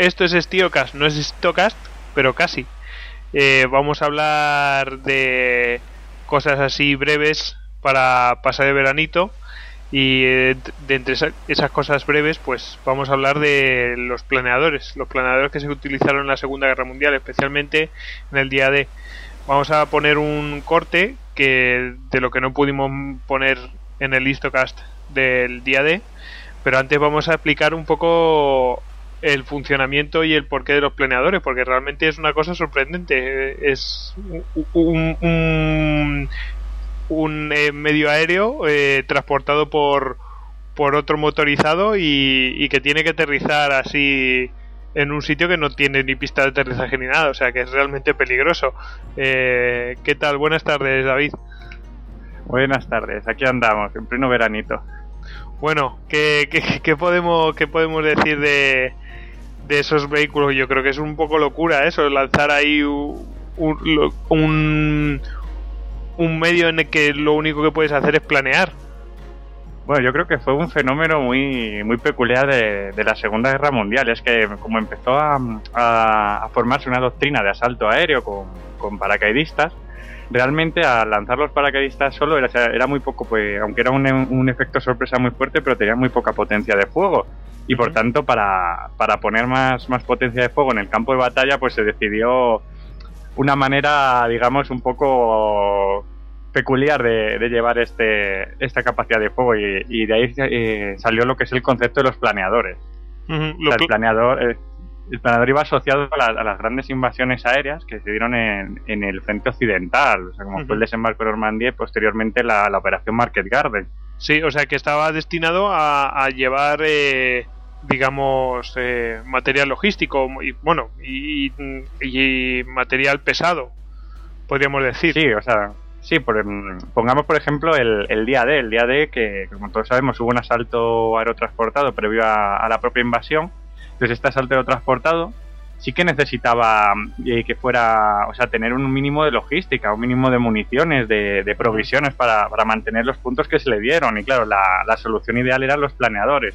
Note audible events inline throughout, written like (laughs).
esto es Stiocast, no es Stocast, pero casi. Eh, vamos a hablar de cosas así breves para pasar el veranito y eh, de entre esas cosas breves pues vamos a hablar de los planeadores los planeadores que se utilizaron en la segunda guerra mundial especialmente en el día D vamos a poner un corte que de lo que no pudimos poner en el listocast del día D pero antes vamos a explicar un poco el funcionamiento y el porqué de los planeadores, porque realmente es una cosa sorprendente. Es un, un, eh, medio aéreo eh, transportado por, por otro motorizado y, que tiene que aterrizar así en un sitio que no tiene ni pista de aterrizaje ni nada, o sea que es realmente peligroso. Eh, ¿Qué tal? Buenas tardes, David. Buenas tardes, aquí andamos, en pleno veranito. Bueno, ¿qué, qué, podemos, qué podemos decir de, de esos vehículos? Yo creo que es un poco locura eso, lanzar ahí un, un, un medio en el que lo único que puedes hacer es planear. Bueno, yo creo que fue un fenómeno muy, muy peculiar de, la Segunda Guerra Mundial. Es que como empezó a, a, formarse una doctrina de asalto aéreo con, paracaidistas, realmente al lanzar los paracaidistas solo era, era muy poco, pues, aunque era un, un, efecto sorpresa muy fuerte, pero tenía muy poca potencia de fuego. Y por tanto, para, para poner más, más potencia de fuego en el campo de batalla, pues se decidió una manera, digamos, un poco peculiar de, llevar este, esta capacidad de fuego y, de ahí eh, salió lo que es el concepto de los planeadores. el planeador eh, el planeador iba asociado a, las grandes invasiones aéreas que se dieron en, el frente occidental, o sea, como fue el desembarco de Normandía y posteriormente la, operación Market Garden. Sí, o sea que estaba destinado a, llevar, eh, digamos, eh, material logístico y bueno y, material pesado, podríamos decir. Sí, o sea, sí, por, pongamos por ejemplo el, día D, el día D que como todos sabemos hubo un asalto aerotransportado previo a la propia invasión entonces este asalto transportado sí que necesitaba eh, que fuera, o sea, tener un mínimo de logística, un mínimo de municiones, de, provisiones para, mantener los puntos que se le dieron. Y claro, la, solución ideal eran los planeadores.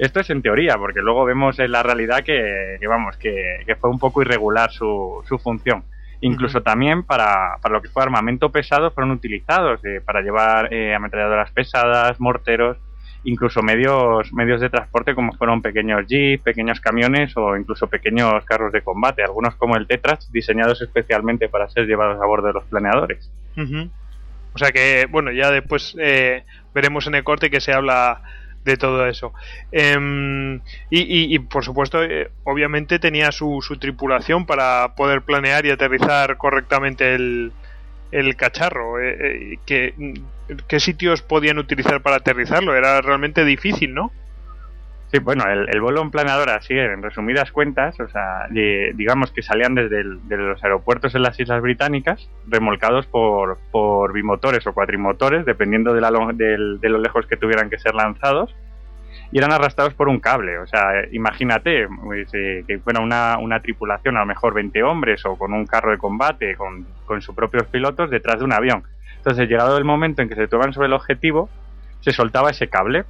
Esto es en teoría, porque luego vemos en la realidad que, vamos, que, fue un poco irregular su, su función. Incluso también para, para, lo que fue armamento pesado fueron utilizados, eh, para llevar eh, ametralladoras pesadas, morteros incluso medios, medios de transporte como fueron pequeños jeeps, pequeños camiones o incluso pequeños carros de combate, algunos como el Tetras, diseñados especialmente para ser llevados a bordo de los planeadores. O sea que, bueno, ya después eh, veremos en el corte que se habla de todo eso. Em, y, por supuesto, eh, obviamente tenía su, su tripulación para poder planear y aterrizar correctamente el, el cacharro. Eh, que qué sitios podían utilizar para aterrizarlo. Era realmente difícil, ¿no? Sí, bueno, el, vuelo en planadora, así en resumidas cuentas, o sea, digamos que salían desde los aeropuertos en las Islas Británicas, remolcados por, por bimotores o cuatrimotores, dependiendo de, la, de, lo lejos que tuvieran que ser lanzados, y eran arrastrados por un cable. O sea, imagínate pues, eh, que fuera una, una, tripulación, a lo mejor 20 hombres o con un carro de combate, con, con sus propios pilotos, detrás de un avión. Entonces, llegado el momento en que se toman sobre el objetivo, se soltaba ese cable.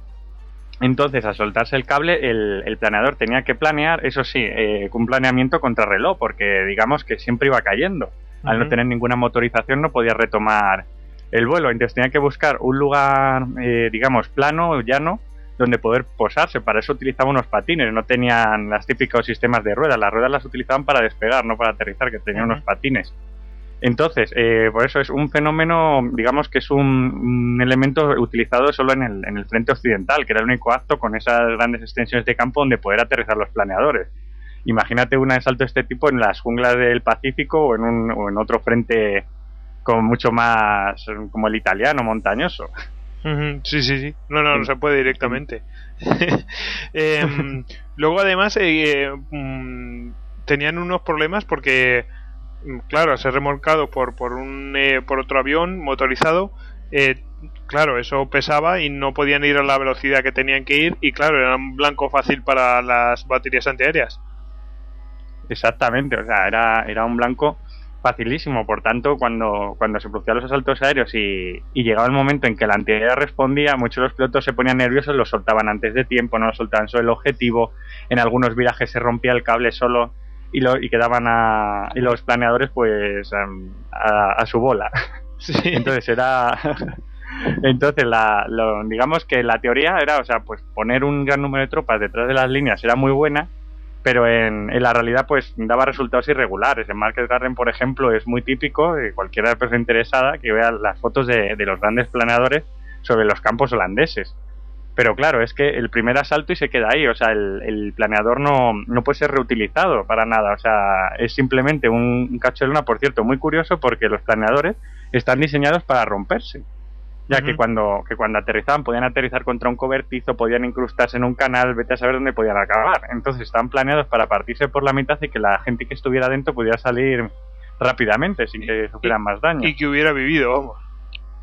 Entonces, al soltarse el cable, el, planeador tenía que planear, eso sí, eh, un planeamiento contrarreloj, porque digamos que siempre iba cayendo. Al no tener ninguna motorización, no podía retomar el vuelo. Entonces, tenía que buscar un lugar, eh, digamos, plano, llano, donde poder posarse. Para eso utilizaba unos patines, no tenían los típicos sistemas de ruedas. Las ruedas las utilizaban para despegar, no para aterrizar, que tenían unos patines. Entonces, eh, por eso es un fenómeno, digamos que es un, elemento utilizado solo en el, en el, frente occidental, que era el único acto con esas grandes extensiones de campo donde poder aterrizar los planeadores. Imagínate un asalto de este tipo en las junglas del Pacífico o en, un, o en otro frente como mucho más como el italiano, montañoso. Sí, sí, sí. No, no, no se puede directamente. (laughs) Em, luego, además, eh, mm, tenían unos problemas porque Mm, claro, ser remolcado por, por, un, eh, por otro avión motorizado, eh, claro, eso pesaba y no podían ir a la velocidad que tenían que ir y claro, era un blanco fácil para las baterías antiaéreas. Exactamente, o sea, era, era un blanco facilísimo. Por tanto, cuando, cuando se producían los asaltos aéreos y, llegaba el momento en que la antiaérea respondía, muchos de los pilotos se ponían nerviosos, lo soltaban antes de tiempo, no lo soltaban sobre el objetivo. En algunos virajes se rompía el cable solo y, lo, y quedaban a, y los planeadores pues a, su bola. (laughs) Entonces era... (laughs) Entonces, la, digamos que la teoría era, o sea, pues poner un gran número de tropas detrás de las líneas era muy buena, pero en, la realidad pues daba resultados irregulares. En Market Garden, por ejemplo, es muy típico, de cualquiera persona interesada, que vea las fotos de, los grandes planeadores sobre los campos holandeses. Pero claro, es que el primer asalto y se queda ahí, o sea, el, planeador no, no, puede ser reutilizado para nada, o sea, es simplemente un, un cacho de luna, por cierto, muy curioso porque los planeadores están diseñados para romperse ya que cuando que cuando aterrizaban podían aterrizar contra un cobertizo, podían incrustarse en un canal, vete a saber dónde podían acabar. Entonces estaban planeados para partirse por la mitad y que la gente que estuviera dentro pudiera salir rápidamente sin que sufrieran más daño. Y que hubiera vivido, vamos.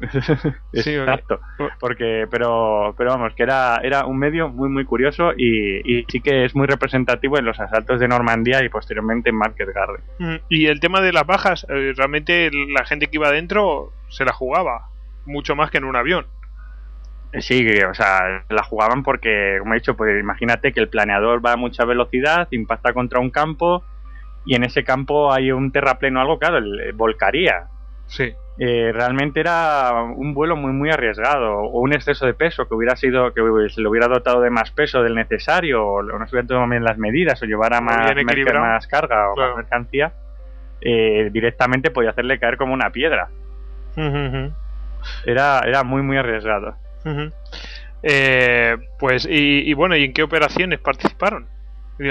(laughs) Exacto. Porque, pero, pero vamos, que era, era un medio muy, muy curioso y, sí que es muy representativo en los asaltos de Normandía y posteriormente en Market Garden. Mm, y el tema de las bajas, eh, realmente la gente que iba adentro se la jugaba mucho más que en un avión. Sí, o sea, la jugaban porque, como he dicho, pues imagínate que el planeador va a mucha velocidad, impacta contra un campo y en ese campo hay un terrapleno o algo, claro, el, volcaría. Sí. Eh, realmente era un vuelo muy muy arriesgado o un exceso de peso que hubiera sido que se le hubiera dotado de más peso del necesario o no se hubieran tomado bien las medidas o llevara más, más carga o más mercancía eh, directamente podía hacerle caer como una piedra era, era muy, muy arriesgado. Eh, pues, y, bueno, ¿y en qué operaciones participaron?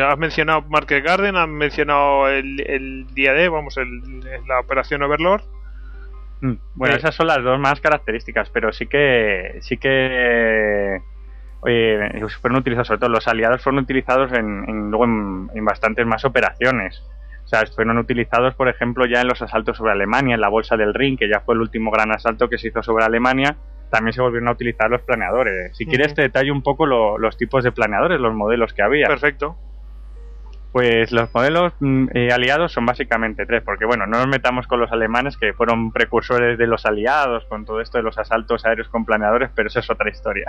Has mencionado Market Garden, has mencionado el, el día de, vamos, el, la operación Overlord. Mm, bueno, eh, esas son las dos más características, pero sí que sí que fueron utilizados, sobre todo los aliados fueron utilizados en, luego en, bastantes más operaciones. O sea, fueron utilizados, por ejemplo, ya en los asaltos sobre Alemania, en la bolsa del Ring, que ya fue el último gran asalto que se hizo sobre Alemania, también se volvieron a utilizar los planeadores. Si quieres te detallo un poco los tipos de planeadores, los modelos que había. Perfecto. Pues los modelos mm, eh, aliados son básicamente tres, porque bueno, no nos metamos con los alemanes que fueron precursores de los aliados, con todo esto de los asaltos aéreos con planeadores, pero eso es otra historia.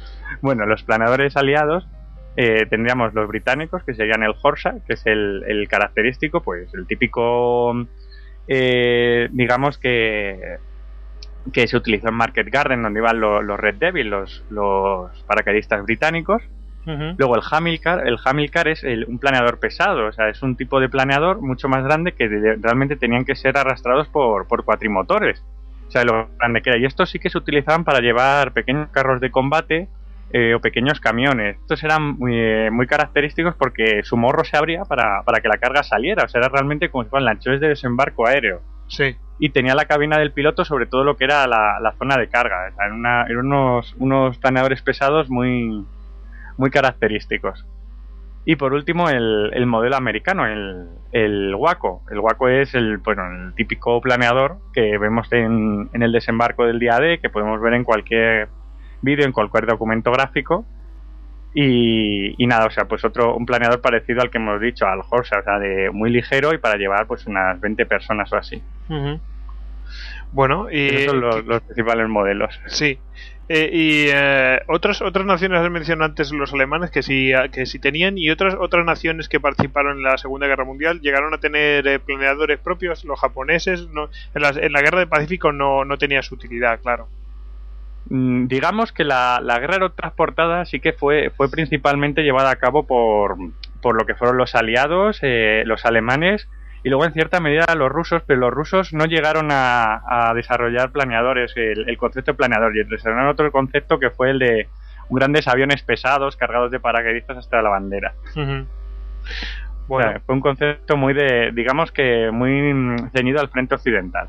(laughs) bueno, los planeadores aliados eh, tendríamos los británicos, que serían el Horsa, que es el, característico, pues el típico, eh, digamos que que se utilizó en Market Garden, donde iban los, Red Devil, los, los paracaidistas británicos. Luego el Hamilcar, el Hamilcar es un planeador pesado, o sea, es un tipo de planeador mucho más grande que realmente tenían que ser arrastrados por, por cuatrimotores. O sea, lo grande que era. Y estos sí que se utilizaban para llevar pequeños carros de combate eh, o pequeños camiones. Estos eran muy, eh, muy, característicos porque su morro se abría para, para, que la carga saliera. O sea, era realmente como si fueran lanchones de desembarco aéreo. Sí. Y tenía la cabina del piloto sobre todo lo que era la, la zona de carga. O sea, eran unos, unos planeadores pesados muy, muy característicos. Y por último, el, el modelo americano, el, el Waco. El Waco es el, bueno, el típico planeador que vemos en, en el desembarco del día D, que podemos ver en cualquier vídeo, en cualquier documento gráfico. Y, nada, o sea, pues otro, un planeador parecido al que hemos dicho, al Horse, o sea, de muy ligero y para llevar pues unas 20 personas o así. Bueno, y... Esos son los, principales modelos. Sí. Eh, y eh, otras otras naciones has mencionado antes los alemanes que sí que sí tenían y otras otras naciones que participaron en la Segunda Guerra Mundial llegaron a tener eh, planeadores propios los japoneses no en la, en la guerra del Pacífico no, no tenía su utilidad claro Mm, digamos que la, la guerra aerotransportada sí que fue, fue principalmente llevada a cabo por, por lo que fueron los aliados, eh, los alemanes y luego en cierta medida los rusos, pero los rusos no llegaron a, desarrollar planeadores, el, concepto de planeador, y desarrollaron otro concepto que fue el de grandes aviones pesados cargados de paracaidistas hasta la bandera. Bueno. fue un concepto muy de, digamos que muy ceñido al frente occidental.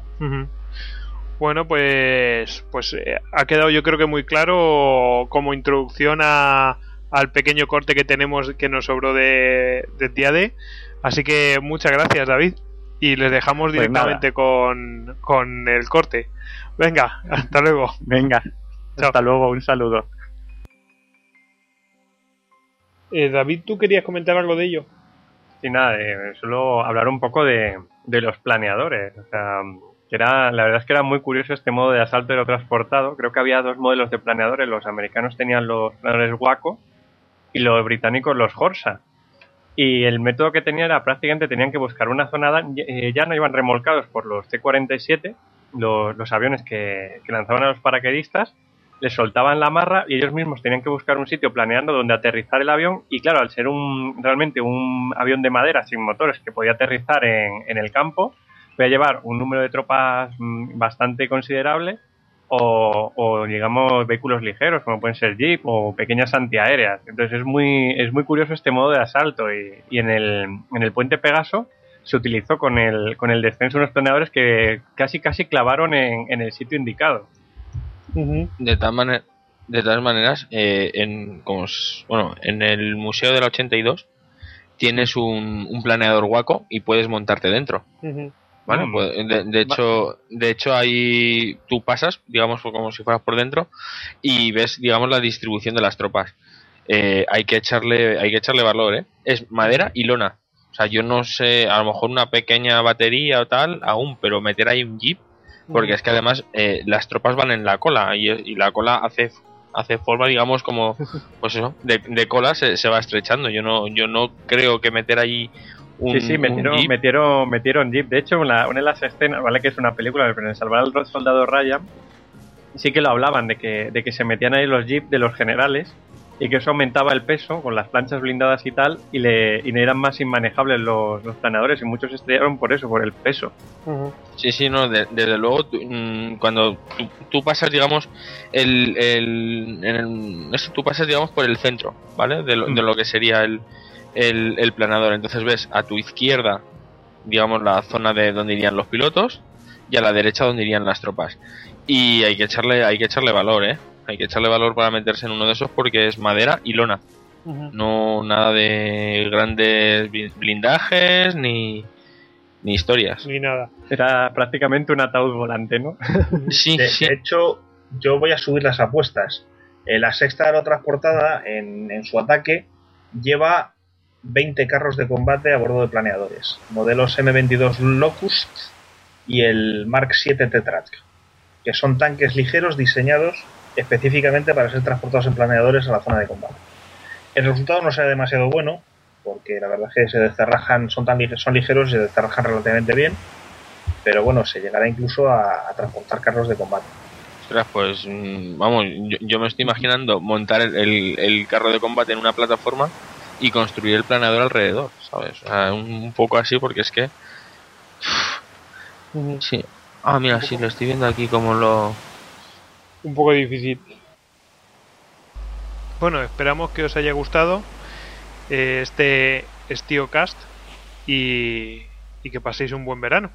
Bueno, pues, pues eh, ha quedado yo creo que muy claro como introducción a, al pequeño corte que tenemos que nos sobró de, de día D. Así que muchas gracias David y les dejamos pues directamente con, con el corte. Venga, hasta luego. Venga, hasta luego, un saludo. Eh, David, ¿tú querías comentar algo de ello? Sí, nada, eh, solo hablar un poco de, de los planeadores. O sea, que era, la verdad es que era muy curioso este modo de asalto transportado. Creo que había dos modelos de planeadores. Los americanos tenían los planeadores Waco y los británicos los Horsa. Y el método que tenían era prácticamente tenían que buscar una zona, eh, ya no iban remolcados por los T-47, los, los, aviones que, lanzaban a los paraquedistas, les soltaban la marra y ellos mismos tenían que buscar un sitio planeando donde aterrizar el avión y claro, al ser un realmente un avión de madera sin motores que podía aterrizar en, en el campo, podía llevar un número de tropas mm, bastante considerable o, digamos vehículos ligeros como pueden ser jeep o pequeñas antiaéreas. Entonces es muy es muy curioso este modo de asalto y, y en, el, en el puente Pegaso se utilizó con el, con el descenso unos planeadores que casi casi clavaron en, en el sitio indicado. De tal manera de todas maneras, eh, en, como, bueno, en el Museo del 82 tienes un, un planeador guaco y puedes montarte dentro. Vale, pues, de, hecho, de hecho ahí tú pasas, digamos, como si fueras por dentro y ves, digamos, la distribución de las tropas. Eh, hay que echarle, hay que echarle valor, ¿eh? Es madera y lona. O sea, yo no sé, a lo mejor una pequeña batería o tal, aún, pero meter ahí un jeep, porque es que además eh, las tropas van en la cola y, la cola hace hace forma, digamos, como, pues eso, de, de cola se, se, va estrechando. Yo no, yo no creo que meter sí, sí, metieron, jeep. metieron, metieron Jeep. De hecho, una, una de las escenas, vale que es una película, pero en Salvar al Soldado Ryan sí que lo hablaban de que, de que se metían ahí los Jeep de los generales y que eso aumentaba el peso con las planchas blindadas y tal y le, y le eran más inmanejables los, los planeadores y muchos estrellaron por eso, por el peso. Uh -huh. Sí, sí, no, de, desde luego tú, mmm, cuando tú, tú, pasas, digamos, el, el, el, eso, tú pasas, digamos, por el centro, ¿vale? De lo, uh -huh. de lo que sería el, el, el, planador. Entonces ves a tu izquierda, digamos, la zona de donde irían los pilotos y a la derecha donde irían las tropas. Y hay que echarle, hay que echarle valor, ¿eh? Hay que echarle valor para meterse en uno de esos porque es madera y lona. Uh -huh. No nada de grandes blindajes ni, ni historias. Ni nada. Era prácticamente un ataúd volante, ¿no? sí, de, sí. de hecho, yo voy a subir las apuestas. Eh, la sexta aerotransportada en, en su ataque lleva 20 carros de combate a bordo de planeadores, modelos M22 Locust y el Mark 7 Tetrach, que son tanques ligeros diseñados específicamente para ser transportados en planeadores a la zona de combate. El resultado no será demasiado bueno, porque la verdad es que se descerrajan, son tan son ligeros y se descerrajan relativamente bien, pero bueno, se llegará incluso a, transportar carros de combate. Ostras, pues mm, vamos, yo, yo, me estoy imaginando montar el, el, carro de combate en una plataforma y construir el planeador alrededor, ¿sabes? O sea, un, un, poco así porque es que... Sí. Ah, mira, sí, lo estoy viendo aquí como lo... Un poco difícil. Bueno, esperamos que os haya gustado eh, este Cast y, y que paséis un buen verano.